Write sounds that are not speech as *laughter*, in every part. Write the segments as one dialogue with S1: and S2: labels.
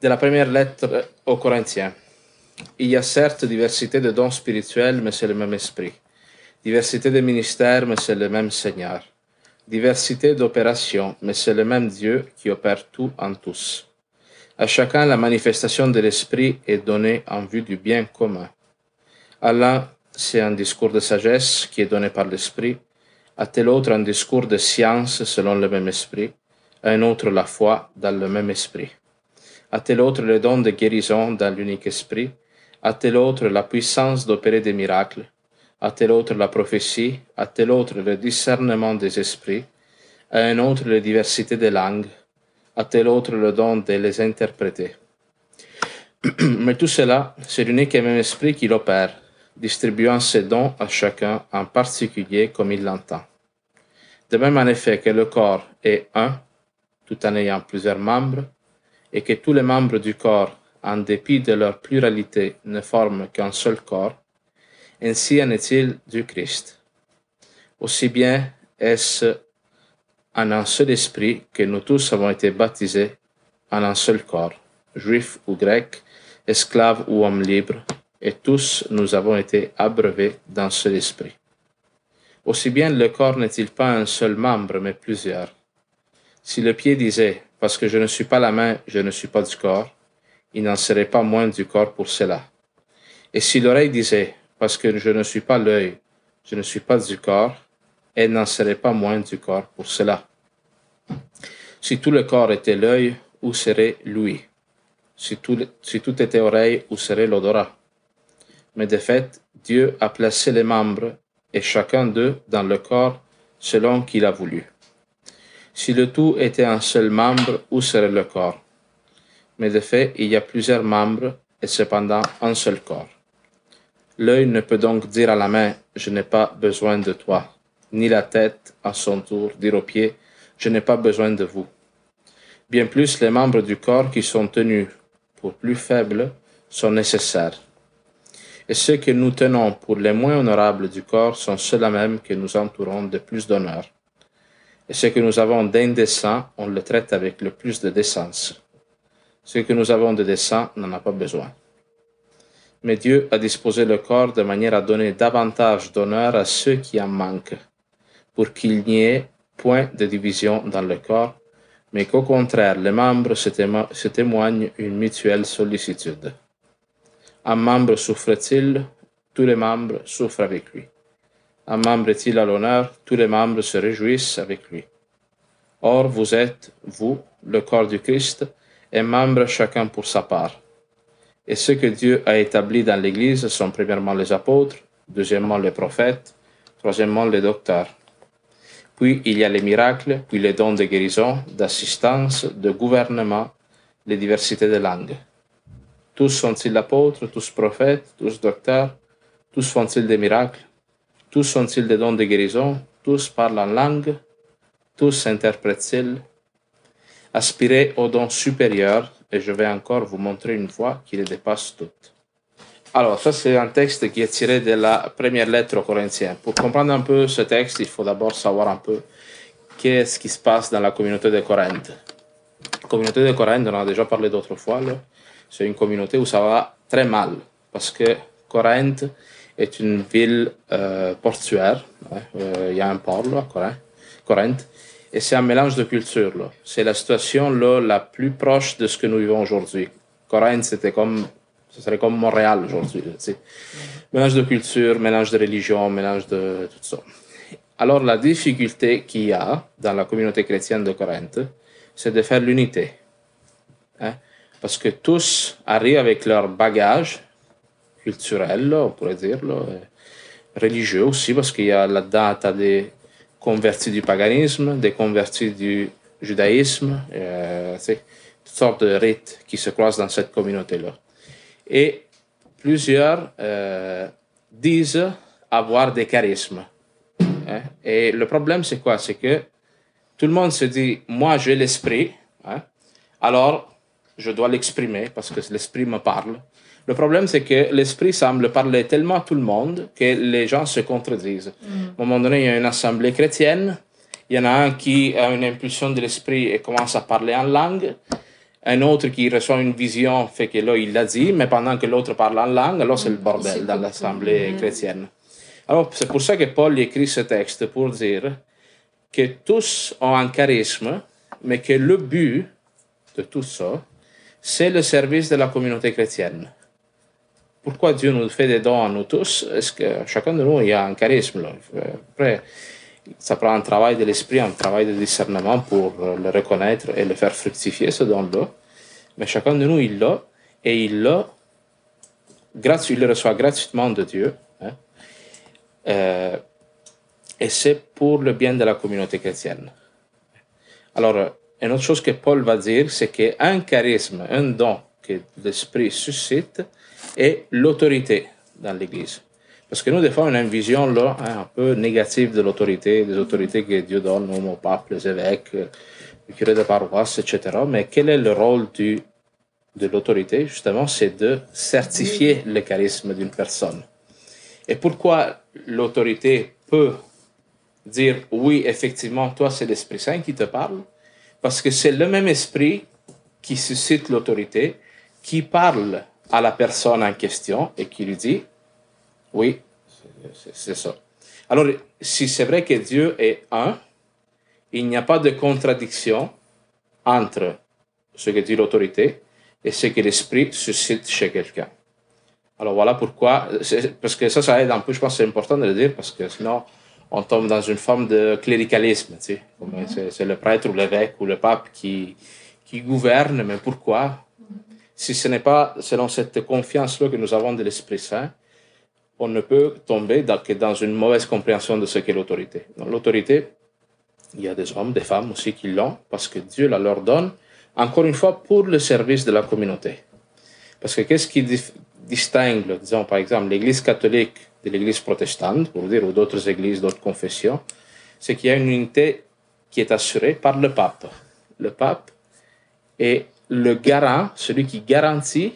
S1: de la première lettre aux Corinthiens. Il y a certes diversité de dons spirituels, mais c'est le même esprit. Diversité de ministères, mais c'est le même Seigneur. Diversité d'opérations, mais c'est le même Dieu qui opère tout en tous. À chacun, la manifestation de l'esprit est donnée en vue du bien commun. À l'un, c'est un discours de sagesse qui est donné par l'esprit, à tel autre un discours de science selon le même esprit, à un autre la foi dans le même esprit, à tel autre le don de guérison dans l'unique esprit, à tel autre la puissance d'opérer des miracles, à tel autre la prophétie, à tel autre le discernement des esprits, à un autre la diversité des langues, à tel autre le don de les interpréter. *clears throat* Mais tout cela, c'est l'unique et même esprit qui l'opère, distribuant ses dons à chacun en particulier comme il l'entend. De même en effet que le corps est un, tout en ayant plusieurs membres, et que tous les membres du corps, en dépit de leur pluralité, ne forment qu'un seul corps, ainsi en est-il du Christ. Aussi bien est-ce en un seul esprit que nous tous avons été baptisés en un seul corps, juifs ou grecs, esclaves ou hommes libres, et tous nous avons été abreuvés d'un seul esprit. Aussi bien le corps n'est-il pas un seul membre, mais plusieurs. Si le pied disait, parce que je ne suis pas la main, je ne suis pas du corps, il n'en serait pas moins du corps pour cela. Et si l'oreille disait, parce que je ne suis pas l'œil, je ne suis pas du corps, elle n'en serait pas moins du corps pour cela. Si tout le corps était l'œil, où serait l'ouïe? Si tout, si tout était oreille, où serait l'odorat? Mais de fait, Dieu a placé les membres, et chacun d'eux, dans le corps, selon qu'il a voulu. Si le tout était un seul membre, où serait le corps? Mais de fait, il y a plusieurs membres, et cependant un seul corps. L'œil ne peut donc dire à la main, je n'ai pas besoin de toi, ni la tête, à son tour, dire aux pieds, je n'ai pas besoin de vous. Bien plus, les membres du corps qui sont tenus pour plus faibles sont nécessaires. Et ceux que nous tenons pour les moins honorables du corps sont ceux-là même que nous entourons de plus d'honneur. Et ce que nous avons d'indécent, on le traite avec le plus de décence. Ce que nous avons de décent n'en a pas besoin. Mais Dieu a disposé le corps de manière à donner davantage d'honneur à ceux qui en manquent, pour qu'il n'y ait point de division dans le corps, mais qu'au contraire les membres se, témoignent une mutuelle sollicitude. Un membre souffre-t-il, tous les membres souffrent avec lui. Un membre est-il à l'honneur, tous les membres se réjouissent avec lui. Or, vous êtes, vous, le corps du Christ, et membres chacun pour sa part. Et ce que Dieu a établi dans l'Église sont premièrement les apôtres, deuxièmement les prophètes, troisièmement les docteurs puis il y a les miracles, puis les dons de guérison, d'assistance, de gouvernement, les diversités de langues. Tous sont-ils apôtres, tous prophètes, tous docteurs, tous font-ils des miracles, tous sont-ils des dons de guérison, tous parlent en langue, tous interprètent-ils. Aspirez aux dons supérieurs, et je vais encore vous montrer une fois qu'il les dépasse toutes. Alors, ça, c'est un texte qui est tiré de la première lettre aux Corinthiens. Pour comprendre un peu ce texte, il faut d'abord savoir un peu qu'est-ce qui se passe dans la communauté de Corinthe. La communauté de Corinthe, on en a déjà parlé d'autres fois, c'est une communauté où ça va très mal, parce que Corinthe est une ville euh, portuaire. Euh, il y a un port là, Corinthe. Et c'est un mélange de cultures. C'est la situation là, la plus proche de ce que nous vivons aujourd'hui. Corinthe, c'était comme ce serait comme Montréal aujourd'hui. Mélange de culture, mélange de religion, mélange de tout ça. Alors la difficulté qu'il y a dans la communauté chrétienne de Corinthe, c'est de faire l'unité. Hein? Parce que tous arrivent avec leur bagage culturel, on pourrait dire, religieux aussi, parce qu'il y a là-dedans des convertis du paganisme, des convertis du judaïsme, euh, toutes sortes de rites qui se croisent dans cette communauté-là et plusieurs euh, disent avoir des charismes. Hein. Et le problème, c'est quoi? C'est que tout le monde se dit, moi j'ai l'esprit, hein, alors je dois l'exprimer parce que l'esprit me parle. Le problème, c'est que l'esprit semble parler tellement à tout le monde que les gens se contredisent. Mm. À un moment donné, il y a une assemblée chrétienne, il y en a un qui a une impulsion de l'esprit et commence à parler en langue, un autre qui reçoit une vision fait que là, il l'a dit, mais pendant que l'autre parle en langue, alors c'est le bordel dans l'assemblée chrétienne. Alors, c'est pour ça que Paul écrit ce texte, pour dire que tous ont un charisme, mais que le but de tout ça, c'est le service de la communauté chrétienne. Pourquoi Dieu nous fait des dons à nous tous? Chacun de nous a un charisme là. Après, ça prend un travail de l'esprit, un travail de discernement pour le reconnaître et le faire fructifier, ce don-là. Mais chacun de nous, il l'a, et il l'a, il le reçoit gratuitement de Dieu. Hein. Euh, et c'est pour le bien de la communauté chrétienne. Alors, une autre chose que Paul va dire, c'est qu'un charisme, un don que l'Esprit suscite est l'autorité dans l'Église. Parce que nous, des fois, on a une vision hein, un peu négative de l'autorité, des autorités que Dieu donne aux papes, les évêques, les curés de paroisse, etc. Mais quel est le rôle de l'autorité? Justement, c'est de certifier le charisme d'une personne. Et pourquoi l'autorité peut dire oui, effectivement, toi, c'est l'Esprit Saint qui te parle? Parce que c'est le même esprit qui suscite l'autorité, qui parle à la personne en question et qui lui dit, oui, c'est ça. Alors, si c'est vrai que Dieu est un, il n'y a pas de contradiction entre ce que dit l'autorité et ce que l'esprit suscite chez quelqu'un. Alors voilà pourquoi, parce que ça, ça aide un peu, je pense que c'est important de le dire, parce que sinon, on tombe dans une forme de cléricalisme. Tu sais. C'est le prêtre ou l'évêque ou le pape qui, qui gouverne, mais pourquoi Si ce n'est pas selon cette confiance-là que nous avons de l'Esprit Saint, on ne peut tomber dans, que dans une mauvaise compréhension de ce qu'est l'autorité. L'autorité, il y a des hommes, des femmes aussi qui l'ont, parce que Dieu la leur donne, encore une fois, pour le service de la communauté. Parce que qu'est-ce qui distingue, disons par exemple, l'Église catholique de l'Église protestante, pour dire, ou d'autres églises, d'autres confessions, c'est qu'il y a une unité qui est assurée par le pape. Le pape est le garant, celui qui garantit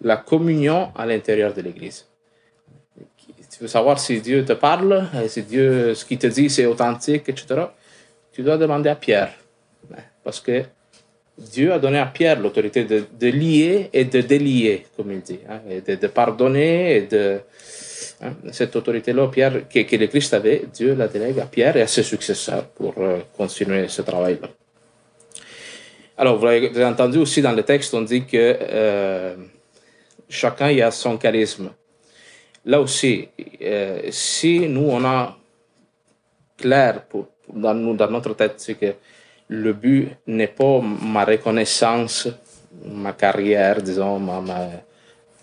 S1: la communion à l'intérieur de l'Église. Tu veux savoir si Dieu te parle, si Dieu, ce qu'il te dit, c'est authentique, etc. Tu dois demander à Pierre. Parce que Dieu a donné à Pierre l'autorité de, lier et de délier, comme il dit, hein, et de, pardonner Hein, cette autorité-là, Pierre, que, que, le avait, Dieu la délègue à Pierre et à ses successeurs pour euh, continuer ce travail-là. Alors, vous avez entendu aussi dans le texte, on dit que euh, chacun y a son charisme. Là aussi, euh, si nous, on a clair dans, notre tête, c'est que le but n'est pas ma reconnaissance, ma carrière, disons, ma,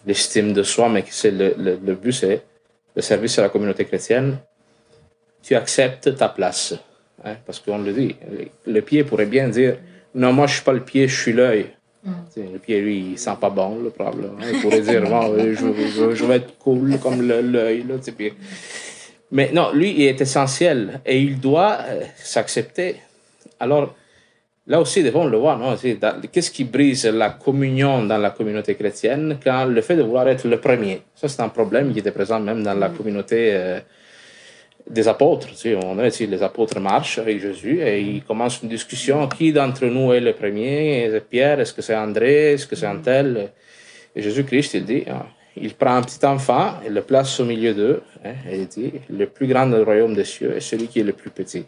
S1: l'estime de soi, mais c'est le but, c'est le service à la communauté chrétienne, tu acceptes ta place. Hein, parce qu'on le dit, le pied pourrait bien dire Non, moi je suis pas le pied, je suis l'œil. Mm. Le pied, lui, il sent pas bon, le problème. Il pourrait dire bon, je, je, vais être cool comme l'œil. Mais non, lui, il est essentiel et il doit euh, s'accepter. Alors, Là aussi, devons le voir, non Qu'est-ce qui brise la communion dans la communauté chrétienne quand le fait de vouloir être le premier? Ça, c'est un problème qui était présent même dans la mm. communauté euh, des apôtres. Tu sais, on dit, les apôtres marchent avec Jésus et ils commencent une discussion qui d'entre nous est le premier? Est-ce Pierre? Est-ce que c'est André? Est-ce que c'est un tel? Et Jésus-Christ, il dit ah, il prend un petit enfant et le place au milieu d'eux hein, et il dit le plus grand du royaume des cieux est celui qui est le plus petit.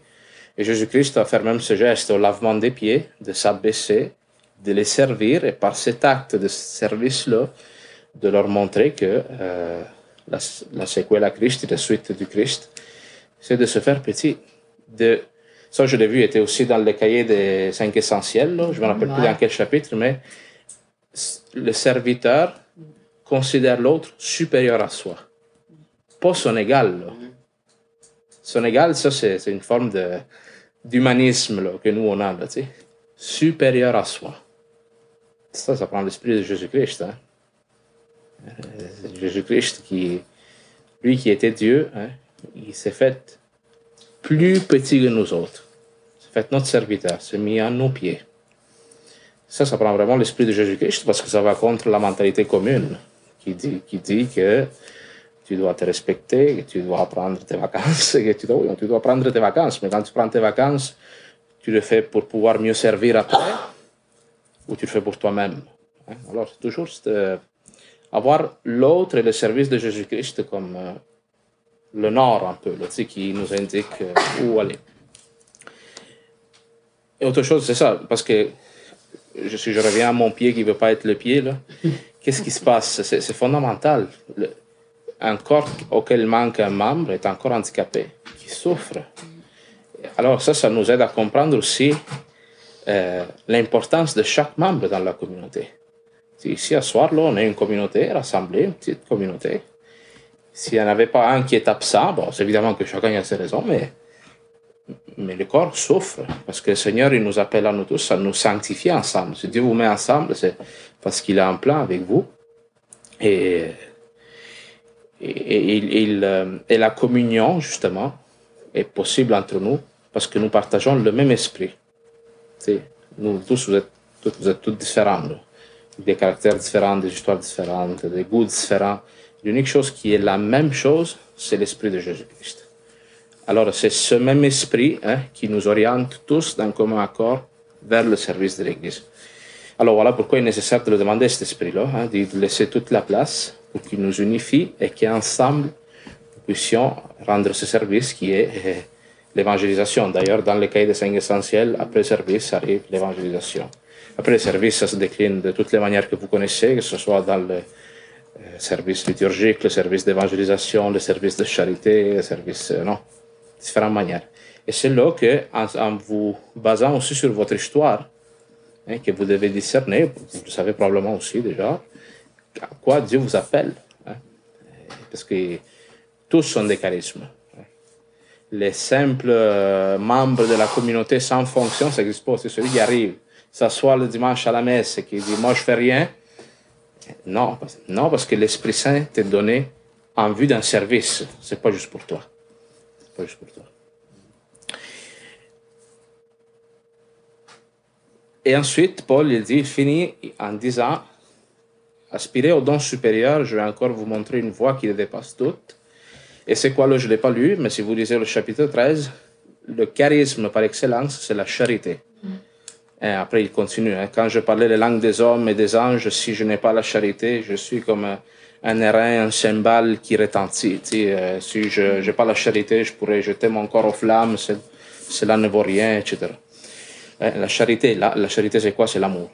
S1: Et Jésus-Christ a fait même ce geste au lavement des pieds, de s'abaisser, de les servir, et par cet acte de service-là, de leur montrer que euh, la, la sequela Christ, la suite du Christ, c'est de se faire petit. De, ça, je l'ai vu, était aussi dans le cahier des cinq essentiels, là. je ne me rappelle plus dans quel chapitre, mais le serviteur considère l'autre supérieur à soi, pas son égal. Là. Son égal, ça, c'est une forme d'humanisme que nous on a, là, supérieur à soi. Ça, ça prend l'esprit de Jésus-Christ. Hein? Euh, Jésus-Christ, qui, lui qui était Dieu, hein, il s'est fait plus petit que nous autres. Il s'est fait notre serviteur, s'est mis à nos pieds. Ça, ça prend vraiment l'esprit de Jésus-Christ parce que ça va contre la mentalité commune qui dit, qui dit que tu dois te respecter, que tu dois prendre tes vacances, *laughs* que tu dois, tu dois prendre tes vacances, mais quand tu prends tes vacances, tu le fais pour pouvoir mieux servir après, ou tu le fais pour toi-même. Hein? Alors, c'est toujours euh, avoir l'autre et le service de Jésus-Christ comme euh, le nord un peu, là, qui nous indique euh, où aller. Et autre chose, c'est ça, parce que si je reviens à mon pied qui ne veut pas être le pied, *laughs* qu'est-ce qui se passe? C'est fondamental. un corps auquel manque un membre est encore handicapé, qui souffre. Alors ça, ça nous aide à comprendre aussi euh, l'importance de chaque membre dans la communauté. Ici, à soir, là, on est une communauté rassemblée, une petite communauté. S'il n'y en avait pas un qui est absent, c'est évidemment que chacun a ses raisons, mais, mais le corps souffre parce que le Seigneur, il nous appelle à nous tous à nous sanctifier ensemble. Si Dieu vous met ensemble, c'est parce qu'il a un plan avec vous. Et, et, et, euh, et la communion, justement, est possible entre nous parce que nous partageons le même esprit. nous tous, vous êtes, vous êtes tous différents. Des caractères différents, des histoires différentes, des goûts différents. L'unique chose qui est la même chose, c'est l'esprit de Jésus-Christ. Alors, c'est ce même esprit hein, qui nous oriente tous d'un commun accord vers le service de l'Église. Alors voilà pourquoi il est nécessaire de le demander cet esprit-là, hein, de laisser toute la place pour qu'il nous unifie et qu'ensemble nous puissions rendre ce service qui est euh, l'évangélisation. D'ailleurs, dans le cahier des cinq essentiels, après le service arrive l'évangélisation. Après le service, ça se décline de toutes les manières que vous connaissez, que ce soit dans le service liturgique, le service d'évangélisation, le service de charité, le service, euh, non, différentes manières. Et c'est là que, en, vous basant aussi sur votre histoire, hein, que vous devez discerner, vous le savez probablement aussi déjà, à quoi Dieu vous appelle. Hein. Parce que tous sont des charismes les simples euh, membres de la communauté sans fonction, ça n'existe pas. C'est celui qui arrive, s'assoit le dimanche à la messe et qui dit Moi, je fais rien. Non, non parce que l'Esprit Saint t'est donné en vue d'un service. C'est pas juste pour toi. Pas juste pour toi. Et ensuite, Paul il dit, finit en disant Aspirez au don supérieur, je vais encore vous montrer une voie qui dépasse toutes. Et c'est quoi là, je ne l'ai pas lu, mais si vous lisez le chapitre 13, le charisme par excellence, c'est la charité. Et après, il continue. Hein. Quand je parlais les langues des hommes et des anges, si je n'ai pas la charité, je suis comme un airain, un cymbale qui retentit. Euh, si je n'ai pas la charité, je pourrais jeter mon corps aux flammes, cela ne vaut rien, etc. La charité, la, la charité, c'est quoi? C'est l'amour.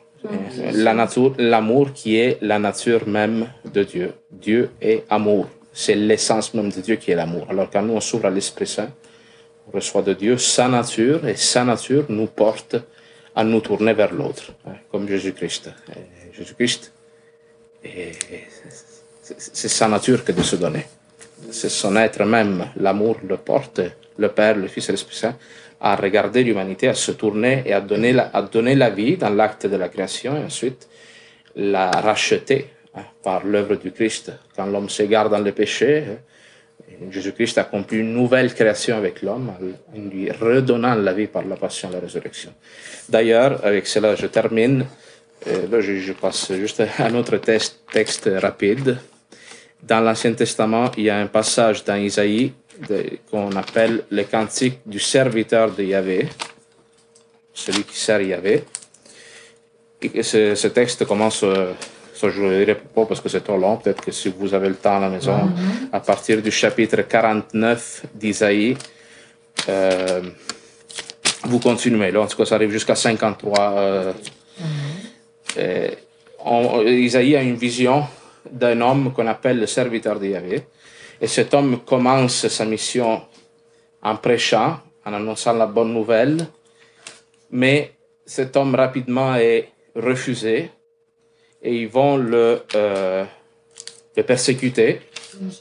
S1: La nature, l'amour qui est la nature même de Dieu. Dieu est amour c'est l'essence même de Dieu qui est l'amour. Alors quand nous on s'ouvre à l'Esprit Saint, on reçoit de Dieu sa nature et sa nature nous porte à nous tourner vers l'autre, hein, comme Jésus-Christ. Jésus-Christ, c'est sa nature que de se donner. C'est son être même. L'amour le porte, le Père, le Fils et l'Esprit Saint, à regarder l'humanité, à se tourner et à donner la vie dans l'acte de la création et ensuite la racheter par l'œuvre du Christ. Quand l'homme s'égare dans le péché, Jésus-Christ accomplit une nouvelle création avec l'homme en lui redonnant la vie par la passion et la résurrection. D'ailleurs, avec cela, je termine. Euh, là, je, passe juste à un autre texte, rapide. Dans l'Ancien Testament, il y a un passage dans Isaïe qu'on appelle le cantique du serviteur de Yahvé, celui qui sert Yahvé. Ce texte commence euh, je ne le dirai pas parce que c'est trop long. Peut-être que si vous avez le temps à la maison, mm-hmm. à partir du chapitre 49 d'Isaïe, euh, vous continuez. Là, en tout cas, ça arrive jusqu'à 53. Euh, mm-hmm. Isaïe a une vision d'un homme qu'on appelle le serviteur de Yahvé. Et cet homme commence sa mission en prêchant, en annonçant la bonne nouvelle. Mais cet homme rapidement est refusé et ils vont le, euh, le persécuter.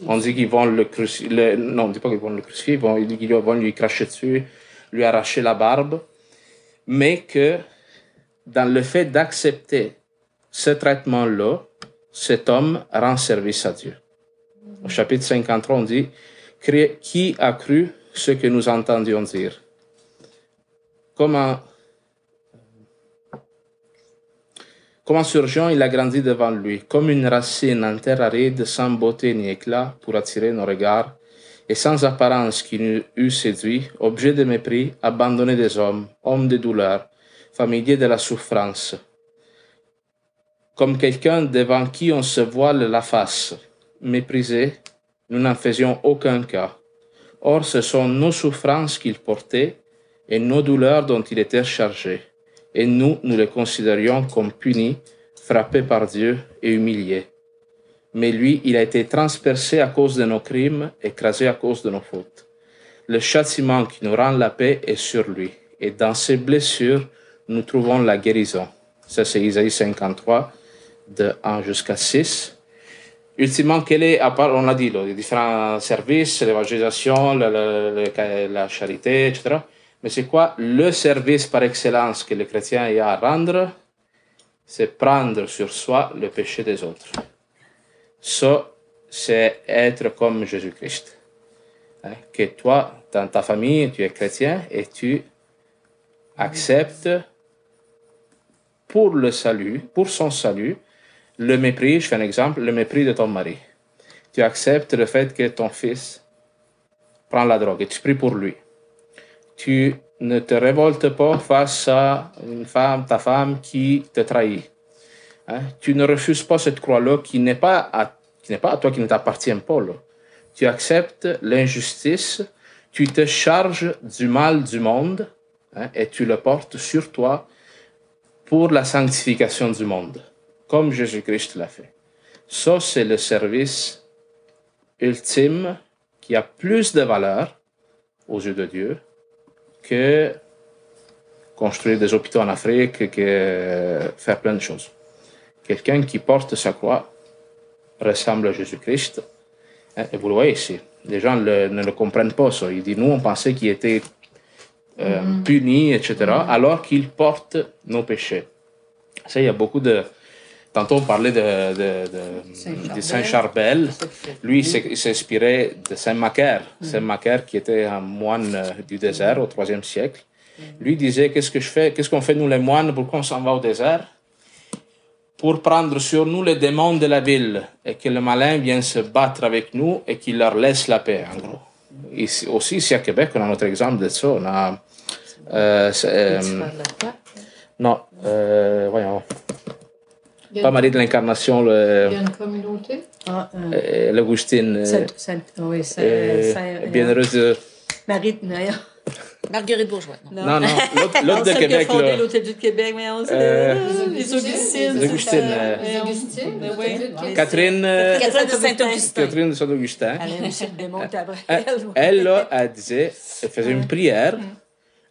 S1: On dit qu'ils vont le crucifier. Non, on dit pas qu'ils vont le crucifier, ils vont, ils vont lui cracher dessus, lui arracher la barbe. Mais que dans le fait d'accepter ce traitement-là, cet homme rend service à Dieu. Au chapitre 53, on dit Qui a cru ce que nous entendions dire? Comment Comme surgeon, il a grandi devant lui, comme une racine en terre aride, sans beauté ni éclat pour attirer nos regards, et sans apparence qui nous eût séduit, objet de mépris, abandonné des hommes, homme de douleur, familier de la souffrance. comme quelqu'un devant qui on se voile la face. Méprisé, nous n'en faisions aucun cas. Or, ce sont nos souffrances qu'il portait et nos douleurs dont il était chargé. Et nous, nous les considérions comme punis, frappés par Dieu et humiliés. Mais lui, il a été transpercé à cause de nos crimes, écrasé à cause de nos fautes. Le châtiment qui nous rend la paix est sur lui. Et dans ses blessures, nous trouvons la guérison. Ça, c'est Isaïe 53, de 1 jusqu'à 6. Ultimement, quel est, à part, on l'a dit, les différents services, l'évangélisation, la, la, charité, etc. Mais c'est quoi le service par excellence que le chrétien a à rendre? C'est prendre sur soi le péché des autres. Ça, c'est être comme Jésus-Christ. Hein? Que toi, dans ta famille, tu es chrétien et tu acceptes pour le salut, pour son salut, le mépris, je fais un exemple, le mépris de ton mari. Tu acceptes le fait que ton fils prend la drogue et tu pries pour lui. Tu ne te révoltes pas face à une femme, ta femme qui te trahit. Hein? Tu ne refuses pas cette croix-là qui n'est pas à, pas à toi, qui ne t'appartient pas. Là. Tu acceptes l'injustice, tu te charges du mal du monde hein, et tu le portes sur toi pour la sanctification du monde comme Jésus-Christ l'a fait. Ça, c'est le service ultime qui a plus de valeur aux yeux de Dieu que construire des hôpitaux en Afrique, que faire plein de choses. Quelqu'un qui porte sa croix ressemble à Jésus-Christ. Hein, et vous le voyez ici. Les gens le, ne le comprennent pas, ça. Il dit, nous, on pensait qu'il était euh, mm. puni, etc., alors qu'il porte nos péchés. Ça, il y a beaucoup de, Tantôt, on parlait de, de, de, de Saint-Charbel. Lui, il s'inspirait de Saint-Macaire. Saint-Macaire, qui était un moine euh, du désert au IIIe siècle. Lui disait Qu'est-ce que je fais Qu'est-ce qu'on fait, nous, les moines Pourquoi on s'en va au désert? Pour prendre sur nous les démons de la ville et que le malin vienne se battre avec nous et qu'il leur laisse la paix, en gros. Ici, aussi, ici à Québec, on a notre exemple de ça. On a. Euh, euh, non, euh, voyons. Pas Marie de l'Incarnation. Le,
S2: il y a une communauté
S1: ah, euh, L'Augustine.
S2: oui,
S1: Bienheureuse de.
S3: Marie de Marguerite Bourgeois.
S1: Non, non, non l'autre de Québec.
S3: Fondé l'Hôtel de Québec, mais on euh, les Augustines.
S1: Les Augustines.
S2: Les Augustines.
S1: Catherine.
S3: Catherine de Saint-Augustin.
S1: Catherine de Saint-Augustin.
S3: Elle,
S1: elle, là, elle disait, elle faisait une prière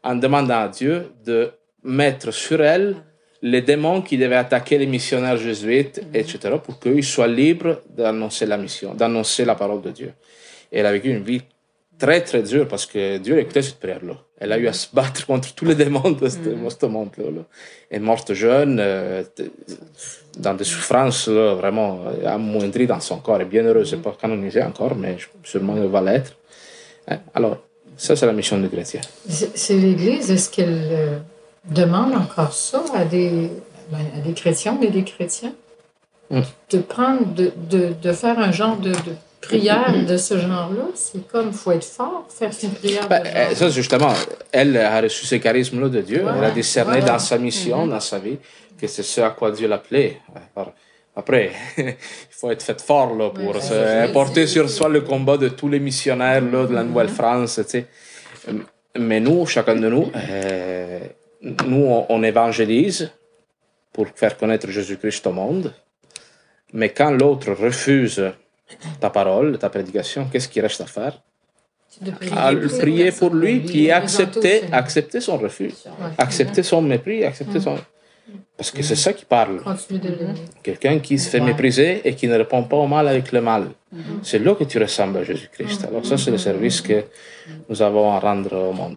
S1: en demandant à Dieu de mettre sur elle les démons qui devaient attaquer les missionnaires jésuites, -hmm. etc., pour qu'ils soient libres d'annoncer la mission, d'annoncer la parole de Dieu. Et elle a vécu une vie très, très dure parce que Dieu écoutait cette prière-là. Elle a eu à se battre *laughs* contre tous les démons de ce, ce monde-là. Elle est morte jeune, euh, dans des souffrances là, vraiment amoindries dans son corps. Et bien heureuse, -hmm. c'est pas canonisé encore, mais sûrement elle va l'être. Alors, ça, c'est la mission du chrétien.
S2: C'est l'Église, est-ce qu'elle demande encore ça à des, ben, à des chrétiens, mais des chrétiens,
S1: mm.
S2: de prendre, de, de, de, faire un genre de, de prière de ce genre-là. C'est comme, il faut être fort, faire une prière
S1: ben,
S2: de genre.
S1: Ça, justement, elle a reçu ce charisme-là de Dieu. Elle a discerné dans sa mission,
S2: Mm-hmm.
S1: dans sa vie, que c'est ce à quoi Dieu l'appelait. Après, *laughs* il faut être fait fort là, pour se- porter sur soi le combat de tous les missionnaires là, de la Nouvelle-France. tu sais. Mais nous, chacun de nous, euh, nous, on, on évangélise pour faire connaître Jésus-Christ au monde. Mais quand l'autre refuse ta parole, ta prédication, qu'est-ce qu'il reste à faire?
S2: De prier,
S1: À
S2: pour cette
S1: prier pour lui, puis accepter, accepter son refus, accepter son mépris, accepter son... Parce que c'est ça qui parle. Quelqu'un qui se fait mépriser et qui ne répond pas au mal avec le mal. C'est là que tu ressembles à Jésus-Christ. Alors ça, c'est le service que nous avons à rendre au monde.